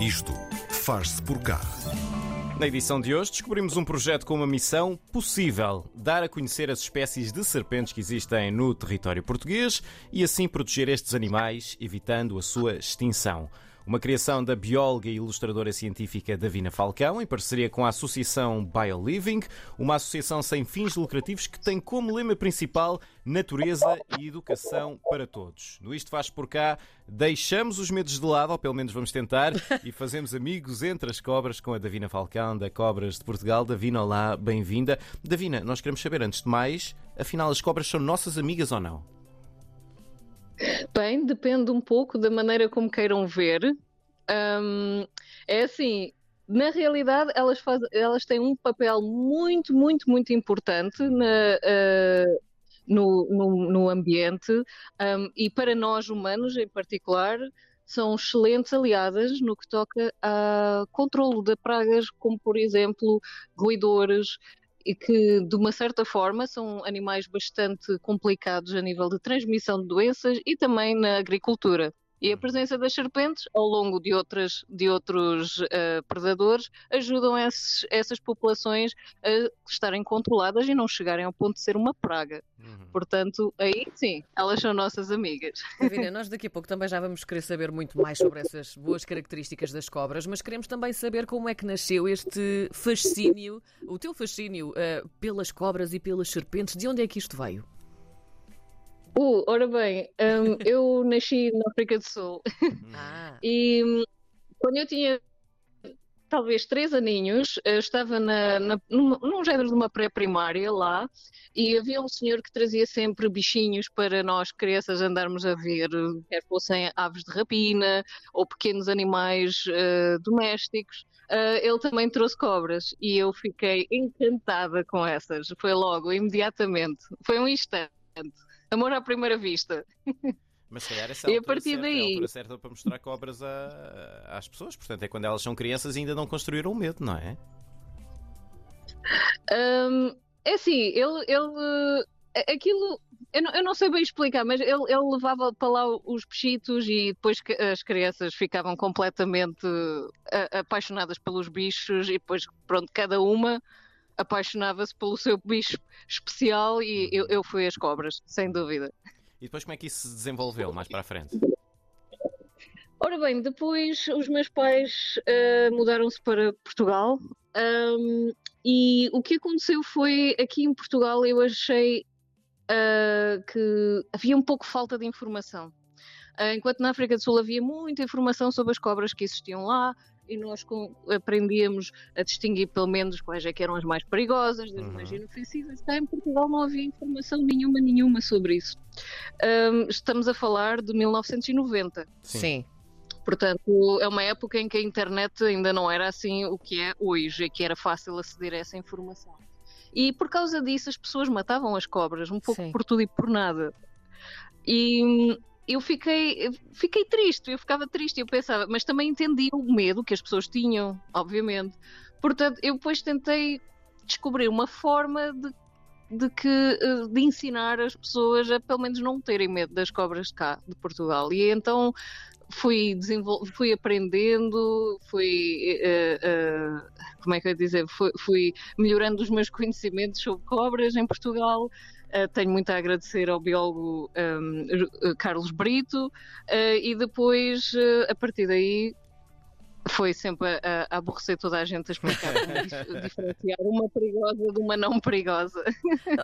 Isto faz-se por cá. Na edição de hoje, descobrimos um projeto com uma missão possível: dar a conhecer as espécies de serpentes que existem no território português e assim proteger estes animais, evitando a sua extinção. Uma criação da bióloga e ilustradora científica Davina Falcão, em parceria com a Associação BioLiving, uma associação sem fins lucrativos que tem como lema principal natureza e educação para todos. No Isto Faz Por Cá, deixamos os medos de lado, ou pelo menos vamos tentar, e fazemos amigos entre as cobras com a Davina Falcão, da Cobras de Portugal. Davina, olá, bem-vinda. Davina, nós queremos saber, antes de mais, afinal, as cobras são nossas amigas ou não? Bem, depende um pouco da maneira como queiram ver. Um, é assim, na realidade, elas, faz, elas têm um papel muito, muito, muito importante na, uh, no, no, no, ambiente um, e para nós humanos em particular são excelentes aliadas no que toca a controlo de pragas, como por exemplo roedores, e que, de uma certa forma, são animais bastante complicados a nível de transmissão de doenças e também na agricultura. E a presença das serpentes, ao longo de, outras, de outros uh, predadores, ajudam esses, essas populações a estarem controladas e não chegarem ao ponto de ser uma praga. Uhum. Portanto, aí sim, elas são nossas amigas. Davina, nós daqui a pouco também já vamos querer saber muito mais sobre essas boas características das cobras, mas queremos também saber como é que nasceu este fascínio, o teu fascínio uh, pelas cobras e pelas serpentes. De onde é que isto veio? Uh, ora bem, um, eu nasci na África do Sul ah. e um, quando eu tinha talvez três aninhos, estava na, na, num, num género de uma pré-primária lá e havia um senhor que trazia sempre bichinhos para nós crianças andarmos a ver, quer fossem aves de rapina ou pequenos animais uh, domésticos. Uh, ele também trouxe cobras e eu fiquei encantada com essas. Foi logo, imediatamente. Foi um instante. Amor à primeira vista. Mas se calhar essa é a, e a partir certa, daí... é a altura certa para mostrar cobras a, às pessoas. Portanto, é quando elas são crianças e ainda não construíram o medo, não é? Um, é assim, ele, ele aquilo eu não, eu não, sei bem explicar, mas ele, ele, levava para lá os pechitos e depois as crianças ficavam completamente apaixonadas pelos bichos e depois, pronto, cada uma apaixonava-se pelo seu bicho especial e eu, eu fui as cobras, sem dúvida. E depois como é que isso se desenvolveu mais para a frente? Ora bem, depois os meus pais uh, mudaram-se para Portugal um, e o que aconteceu foi aqui em Portugal eu achei uh, que havia um pouco falta de informação. Uh, enquanto na África do Sul havia muita informação sobre as cobras que existiam lá, e nós aprendíamos a distinguir pelo menos quais é que eram as mais perigosas, das uhum. mais inofensivas. Cá em Portugal não havia informação nenhuma, nenhuma sobre isso. Um, estamos a falar de 1990. Sim. Portanto, é uma época em que a internet ainda não era assim o que é hoje, e que era fácil aceder a essa informação. E por causa disso as pessoas matavam as cobras, um pouco Sim. por tudo e por nada. E eu fiquei, fiquei triste, eu ficava triste, eu pensava, mas também entendi o medo que as pessoas tinham, obviamente. Portanto, eu depois tentei descobrir uma forma de, de, que, eh, de ensinar as pessoas a pelo menos não terem medo das cobras cá, de Portugal. E então fui, fui aprendendo, fui, uh, uh, como é que eu ia dizer, fui, fui melhorando os meus conhecimentos sobre cobras em Portugal. Uh, tenho muito a agradecer ao biólogo um, ehm, Carlos Brito uh, e depois, a partir daí, foi sempre a, a, aborrecer toda a gente a explicar como diferenciar uma perigosa de uma não perigosa.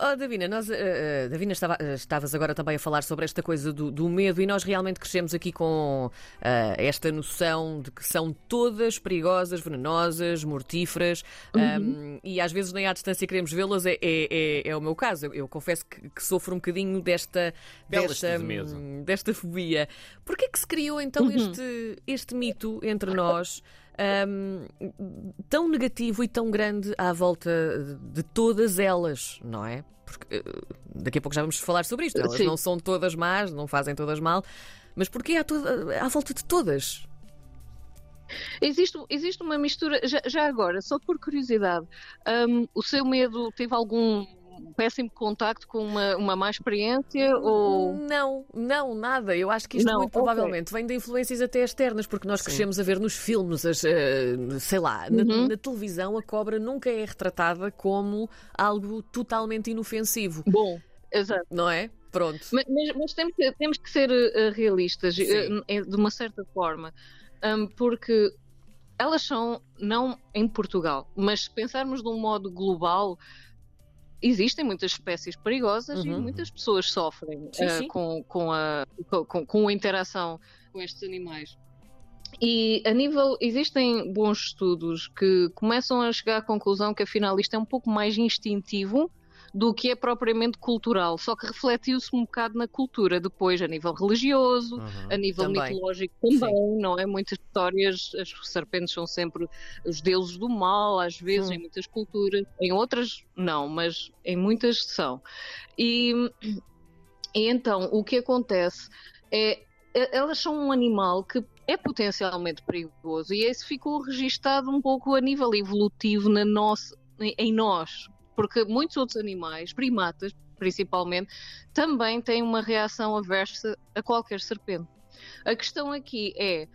Oh, Davina, nós, uh, Davina estava, estavas agora também a falar sobre esta coisa do, do medo e nós realmente crescemos aqui com uh, esta noção de que são todas perigosas, venenosas, mortíferas uhum. um, e às vezes nem à distância queremos vê-las, é, é, é, é, o meu caso. Eu, eu confesso que, que, sofro um bocadinho desta, desta, de desta fobia. Porquê é que se criou então uhum. este, este mito entre nós? Nós um, tão negativo e tão grande à volta de todas elas, não é? Porque uh, daqui a pouco já vamos falar sobre isto. Elas Sim. não são todas más, não fazem todas mal, mas porquê à, toda, à volta de todas? Existe, existe uma mistura, já, já agora, só por curiosidade, um, o seu medo teve algum um péssimo contacto com uma, uma má experiência? Ou... Não, não, nada. Eu acho que isto não, muito okay. provavelmente vem de influências até externas, porque nós Sim. crescemos a ver nos filmes, as, uh, sei lá, uhum. na, na, televisão a cobra nunca é retratada como algo totalmente inofensivo. Bom, exato. Não é? Pronto. Mas, mas, mas temos, que, temos que ser uh, realistas, uh, de uma certa forma, um, porque elas são, não em Portugal, mas se pensarmos de um modo global, existem muitas espécies perigosas uhum. e muitas pessoas sofrem sim, uh, sim. Com, com, a, com, com a interação com estes animais. E a nível, existem bons estudos que começam a chegar à conclusão que afinal isto é um pouco mais instintivo do que é propriamente cultural, só que refletiu-se um bocado na cultura depois, a nível religioso, uhum. a nível também. mitológico também, Sim. não é? Muitas histórias, as serpentes são sempre os deuses do mal, às vezes, em muitas culturas, em outras não, mas em muitas são. E, e então, o que acontece é elas são um animal que é potencialmente perigoso e isso ficou registado um pouco a nível evolutivo na nossa, em nós, porque muitos outros animais, primatas principalmente, também têm uma reação aversa a qualquer serpente. A questão aqui é,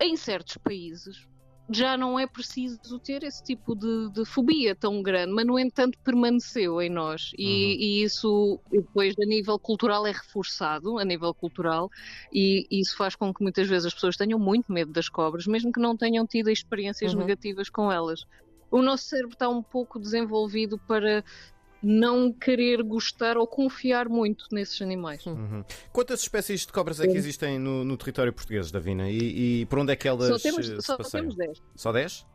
em certos países, já não é preciso ter esse tipo de, de, fobia tão grande, mas no entanto permaneceu em nós e, uhum. e, isso depois a nível cultural é reforçado a nível cultural e, e, isso faz com que muitas vezes as pessoas tenham muito medo das cobras, mesmo que não tenham tido experiências uhum. negativas com elas o nosso cérebro está um pouco desenvolvido para não querer gostar ou confiar muito nesses animais. Uhum. Quantas espécies de cobras é que existem no, no território português, Davina? E, e por onde é que elas só temos, eh, se só passeiam? Temos 10. Só 10?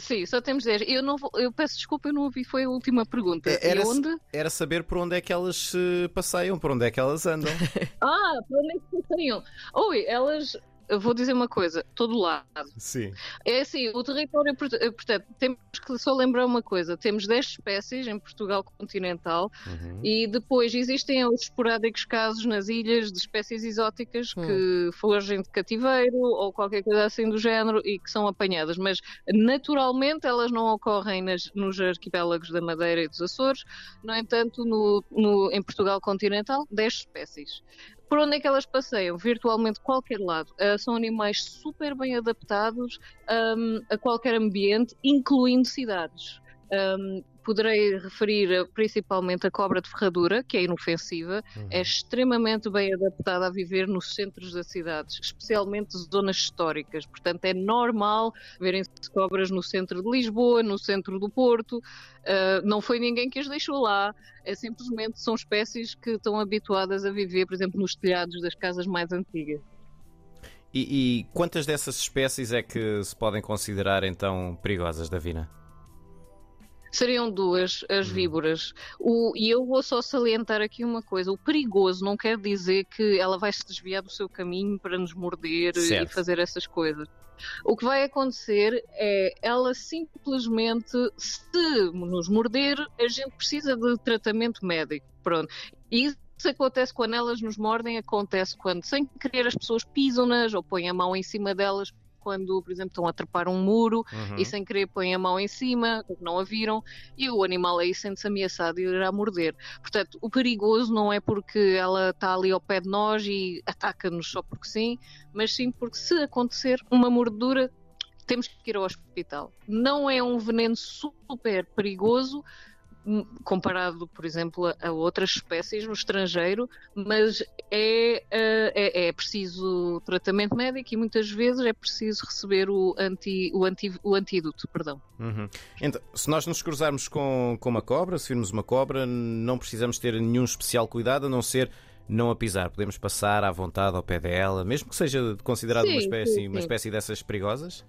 Sim, só temos 10. Eu, não vou, eu peço desculpa, eu não ouvi, foi a última pergunta. É, era, onde? era saber por onde é que elas se passeiam, por onde é que elas andam. ah, por onde é que passeiam? Oi, elas eu vou dizer uma coisa, todo lado. Sim. É assim, o território, eh, portanto, temos que só lembrar uma coisa: temos 10 espécies em Portugal continental uhum. e depois existem os esporádicos casos nas ilhas de espécies exóticas uhum. que fogem de cativeiro ou qualquer coisa assim do género e que são apanhadas, mas naturalmente elas não ocorrem nas, nos arquipélagos da Madeira e dos Açores, no entanto, no, no, em Portugal continental, 10 espécies. Por onde é que elas passeiam? Virtualmente qualquer lado. Uh, são animais super bem adaptados um, a qualquer ambiente, incluindo cidades. Um, poderei referir principalmente a cobra de ferradura, que é inofensiva, uhum. é extremamente bem adaptada a viver nos centros das cidades, especialmente zonas históricas. Portanto, é normal verem-se cobras no centro de Lisboa, no centro do Porto. Uh, não foi ninguém que as deixou lá, é simplesmente são espécies que estão habituadas a viver, por exemplo, nos telhados das casas mais antigas. E, e quantas dessas espécies é que se podem considerar então perigosas, Davina? Seriam duas as hum. víboras. O, e eu vou só salientar aqui uma coisa: o perigoso não quer dizer que ela vai se desviar do seu caminho para nos morder certo. e fazer essas coisas. O que vai acontecer é ela simplesmente, se nos morder, a gente precisa de tratamento médico. Pronto. E isso acontece quando elas nos mordem, acontece quando, sem querer, as pessoas pisam-nas ou põem a mão em cima delas quando, por exemplo, estão a trepar um muro uhum. e sem querer põem a mão em cima, não a viram, e o animal aí sente-se ameaçado e irá morder. Portanto, o perigoso não é porque ela está ali ao pé de nós e ataca-nos só porque sim, mas sim porque se acontecer uma mordedura, temos que ir ao hospital. Não é um veneno super perigoso, comparado, por exemplo, a, outras espécies no estrangeiro, mas é, eh, é, é, preciso tratamento médico e muitas vezes é preciso receber o, anti, o, anti, o antídoto. Perdão. Uhum. Então, se nós nos cruzarmos com, com uma cobra, se virmos uma cobra, não precisamos ter nenhum especial cuidado, a não ser não a pisar. Podemos passar à vontade ao pé dela, mesmo que seja considerado uma espécie, sim, sim. uma espécie dessas perigosas?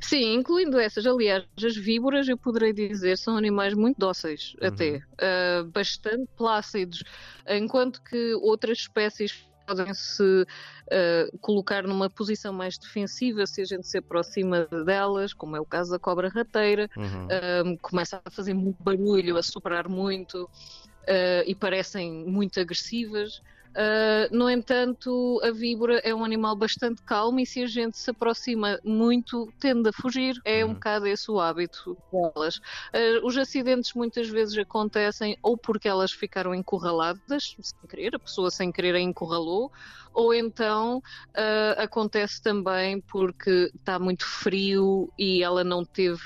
Sim, incluindo essas. Aliás, as víboras, eu poderei dizer, são animais muito dóceis, uhum. até. Uh, bastante plácidos. Enquanto que outras espécies podem se uh, colocar numa posição mais defensiva se a gente se aproxima delas, como é o caso da cobra rateira, uhum. uh, começa a fazer muito barulho, a soprar muito uh, e parecem muito agressivas. Uh, no entanto, a víbora é um animal bastante calmo e se a gente se aproxima muito, tende a fugir. É um uhum. bocado esse o hábito delas. Uh, os acidentes muitas vezes acontecem ou porque elas ficaram encurraladas, sem querer, a pessoa sem querer a encurralou, ou então uh, acontece também porque está muito frio e ela não teve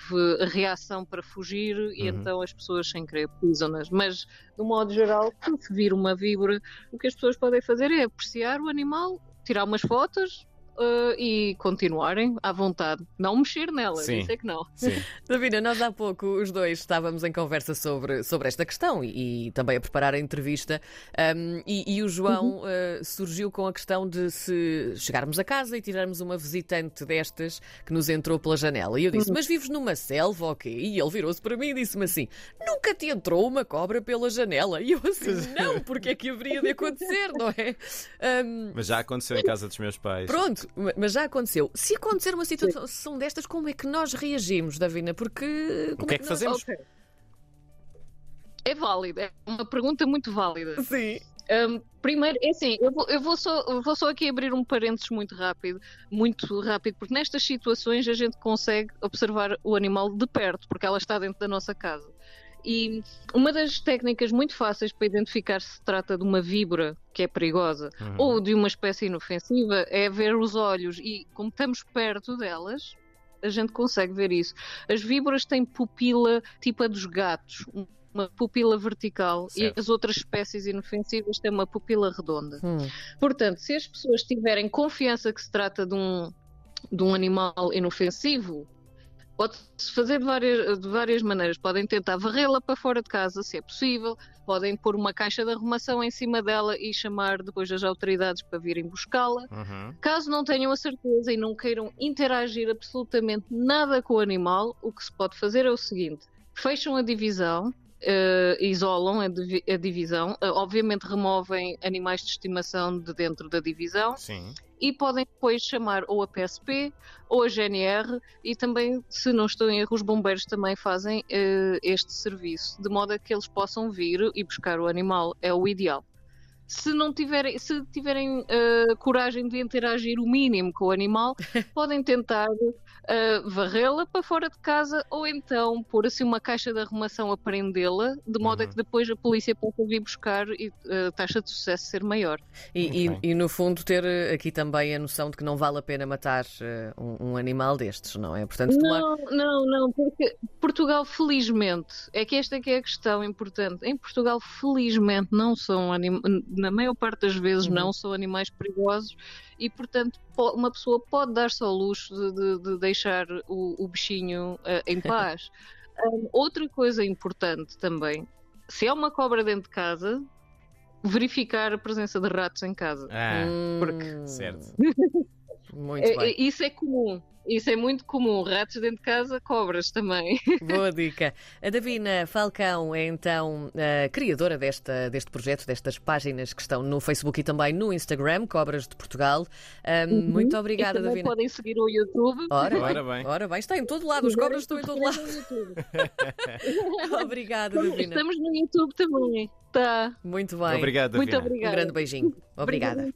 reação para fugir uhum. e então as pessoas sem querer pisam-nas. Mas, de um modo geral, se vir uma víbora, o que as pessoas podem fazer é apreciar o animal, tirar umas fotos, uh, e continuarem à vontade. Não mexer nela, Sim. isso é que não. Davina, nós há pouco os dois estávamos em conversa sobre, sobre esta questão e, e também a preparar a entrevista um, e, e, o João uhum. uh, surgiu com a questão de se chegarmos a casa e tirarmos uma visitante destas que nos entrou pela janela. E eu disse, uhum. mas vives numa selva ou quê? E ele virou-se para mim e disse-me assim, nunca te entrou uma cobra pela janela? E eu assim, não, porque é que haveria de acontecer, não é? Um, mas já aconteceu em casa dos meus pais. Pronto, mas já aconteceu. Se acontecer uma situação destas, como é que nós reagimos, Davina? Porque. O que é que, fazemos? Okay. É válida, é uma pergunta muito válida. Sim. Um, primeiro, é assim, eu vou, eu, vou só, eu vou só aqui abrir um parênteses muito rápido, muito rápido, porque nestas situações a gente consegue observar o animal de perto, porque ela está dentro da nossa casa. E uma das técnicas muito fáceis para identificar se se trata de uma víbora que é perigosa uhum. ou de uma espécie inofensiva é ver os olhos. E como estamos perto delas, a gente consegue ver isso. As víboras têm pupila tipo a dos gatos, uma pupila vertical certo. e as outras espécies inofensivas têm uma pupila redonda. Hum. Portanto, se as pessoas tiverem confiança que se trata de um, de um animal inofensivo, Pode-se fazer de várias, de várias maneiras. Podem tentar varrê-la para fora de casa, se é possível. Podem pôr uma caixa de arrumação em cima dela e chamar depois as autoridades para virem buscá-la. Uhum. Caso não tenham a certeza e não queiram interagir absolutamente nada com o animal, o que se pode fazer é o seguinte: fecham a divisão, Uh, isolam a, divi a divisão, uh, obviamente removem animais de estimação de dentro da divisão Sim e podem depois chamar ou a PSP ou a GNR e também, se não estou em erro, os bombeiros também fazem uh, este serviço, de modo a que eles possam vir e buscar o animal. É o ideal. Se não tiverem, se tiverem uh, coragem de interagir o mínimo com o animal, podem tentar uh, varrê-la para fora de casa ou então pôr assim uma caixa de arrumação a prendê-la, de modo uhum. a que depois a polícia possa vir buscar e a taxa de sucesso ser maior. E, e, e, no fundo ter aqui também a noção de que não vale a pena matar uh, um, um, animal destes, não é? Portanto, tomar... Não, não, não, porque Portugal felizmente, é que esta é que é a questão importante, em Portugal felizmente não são animais na maior parte das vezes uhum. não são animais perigosos e, portanto, uma pessoa pode dar-se ao luxo de, de, de deixar o, o bichinho uh, em paz. um, outra coisa importante também, se há uma cobra dentro de casa, verificar a presença de ratos em casa. Ah, porque... certo. Muito é, bem. Isso é comum. Isso é muito comum. Ratos dentro de casa, cobras também. Boa dica. A Davina Falcão é então a criadora desta, deste projeto, destas páginas que estão no Facebook e também no Instagram, Cobras de Portugal. Um, uhum. Muito obrigada, e Davina. podem seguir o YouTube. Ora, Ora bem. Ora bem, está em todo lado. Os cobras estão em todo lado. obrigada, Davina. Estamos no YouTube também. Tá. Muito bem. Obrigado, Muito obrigada. Um grande beijinho. Obrigada.